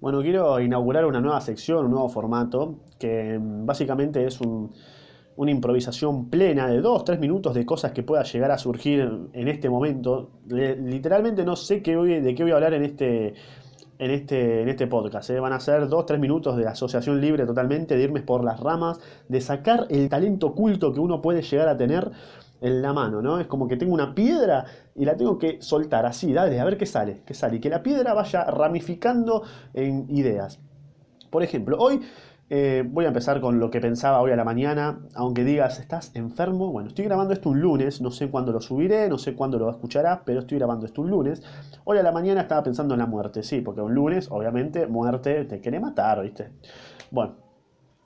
Bueno, quiero inaugurar una nueva sección, un nuevo formato, que mm, básicamente es una improvisación plena de dos, tres minutos de cosas que pueda llegar a surgir en este momento. literalmente no sé qué de qué voy a hablar en este, en este, en este podcast. ¿eh? Van a ser dos, tres minutos de asociación libre totalmente, de irme por las ramas, de sacar el talento oculto que uno puede llegar a tener en la mano, ¿no? Es como que tengo una piedra y la tengo que soltar así, dale, a ver qué sale, qué sale, y que la piedra vaya ramificando en ideas. Por ejemplo, hoy eh, voy a empezar con lo que pensaba hoy a la mañana, aunque digas, ¿estás enfermo? Bueno, estoy grabando esto un lunes, no sé cuándo lo subiré, no sé cuándo lo escucharás, pero estoy grabando esto un lunes. Hoy a la mañana estaba pensando en la muerte, sí, porque un lunes, obviamente, muerte te quiere matar, ¿viste? Bueno,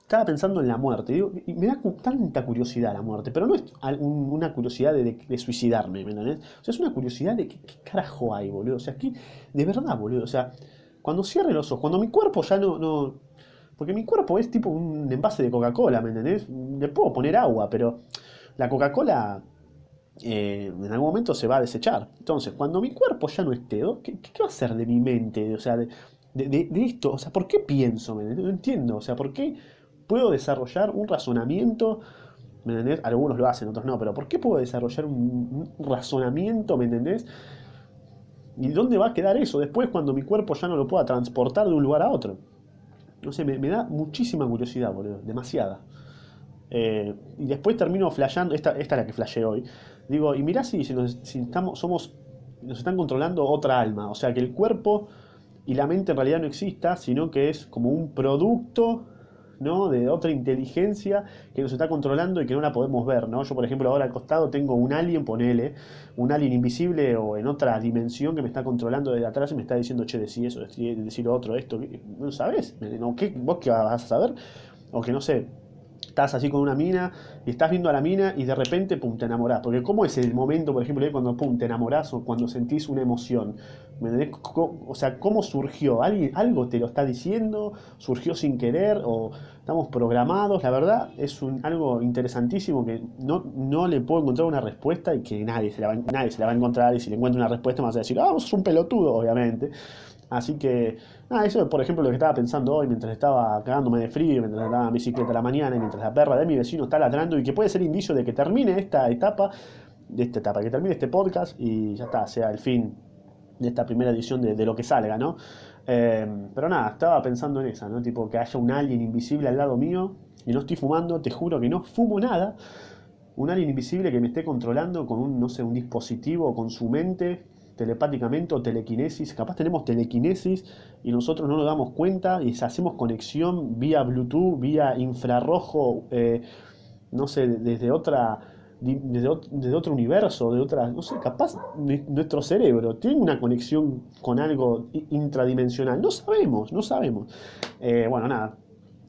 estaba pensando en la muerte, y me da tanta curiosidad la muerte, pero no es una curiosidad de, suicidarme, ¿me entendés? O sea, es una curiosidad de qué, carajo hay, boludo. O sea, aquí, de verdad, boludo. O sea, cuando cierre los ojos, cuando mi cuerpo ya no, no. Porque mi cuerpo es tipo un envase de Coca-Cola, ¿me entendés? Le puedo poner agua, pero la Coca-Cola eh, en algún momento se va a desechar. Entonces, cuando mi cuerpo ya no esté, ¿qué, qué va a hacer de mi mente? O sea, de, esto, o sea, ¿por qué pienso? No entiendo, o sea, ¿por qué puedo desarrollar un razonamiento, ¿me entendés? Algunos lo hacen, otros no, pero ¿por qué puedo desarrollar un, razonamiento, ¿me entendés? ¿Y dónde va a quedar eso después cuando mi cuerpo ya no lo pueda transportar de un lugar a otro? No sé, me, da muchísima curiosidad, boludo, demasiada. Eh, y después termino flasheando, esta, esta es la que flasheé hoy. Digo, y mirá si, si, nos, si estamos, somos, nos están controlando otra alma, o sea que el cuerpo y la mente en realidad no exista, sino que es como un producto ¿no? de otra inteligencia que nos está controlando y que no la podemos ver. ¿no? Yo, por ejemplo, ahora al costado tengo un alien, ponele, un alien invisible o en otra dimensión que me está controlando desde atrás y me está diciendo, che, decí eso, decir otro, esto. ¿No sabes? ¿Qué, ¿Vos qué vas a saber? O que no sé, estás así con una mina y estás viendo a la mina y de repente, pum, te enamorás. Porque ¿cómo es el momento, por ejemplo, cuando, pum, te enamorás o cuando sentís una emoción? O sea, ¿cómo surgió? ¿Alguien, ¿Algo te lo está diciendo? ¿Surgió sin querer? ¿O estamos programados? La verdad es un, algo interesantísimo que no, no le puedo encontrar una respuesta y que nadie se, la va, nadie se la va a encontrar y si le encuentro una respuesta me vas a decir, ah, vos sos un pelotudo, obviamente. Así que, nada, eso es por ejemplo lo que estaba pensando hoy mientras estaba cagándome de frío, mientras andaba en bicicleta la mañana y mientras la perra de mi vecino está ladrando y que puede ser indicio de que termine esta etapa, de esta etapa, que termine este podcast y ya está, sea el fin de esta primera edición de, lo que salga, ¿no? Eh, pero nada, estaba pensando en esa, ¿no? Tipo que haya un alien invisible al lado mío y no estoy fumando, te juro que no fumo nada. Un alien invisible que me esté controlando con un, no sé, un dispositivo, con su mente, telepáticamente o telequinesis. Capaz tenemos telequinesis y nosotros no nos damos cuenta y hacemos conexión vía Bluetooth, vía infrarrojo, eh, no sé, desde otra. Desde, otro universo, de otra, no sé, capaz nuestro cerebro tiene una conexión con algo intradimensional. No sabemos, no sabemos. Eh, bueno, nada,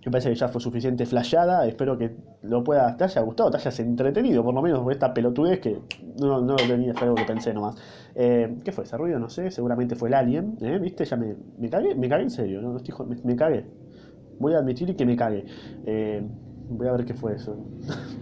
me parece que ya fue suficiente flashada. Espero que lo pueda, te haya gustado, te hayas entretenido, por lo menos por esta pelotudez que no, no tenía, fue algo que pensé nomás. Eh, ¿Qué fue ese ruido? No sé, seguramente fue el alien. ¿eh? ¿Viste? Ya me, me cagué, me cagué en serio, ¿no? me, cagué. Voy a admitir que me cagué. Eh, voy a ver qué fue eso.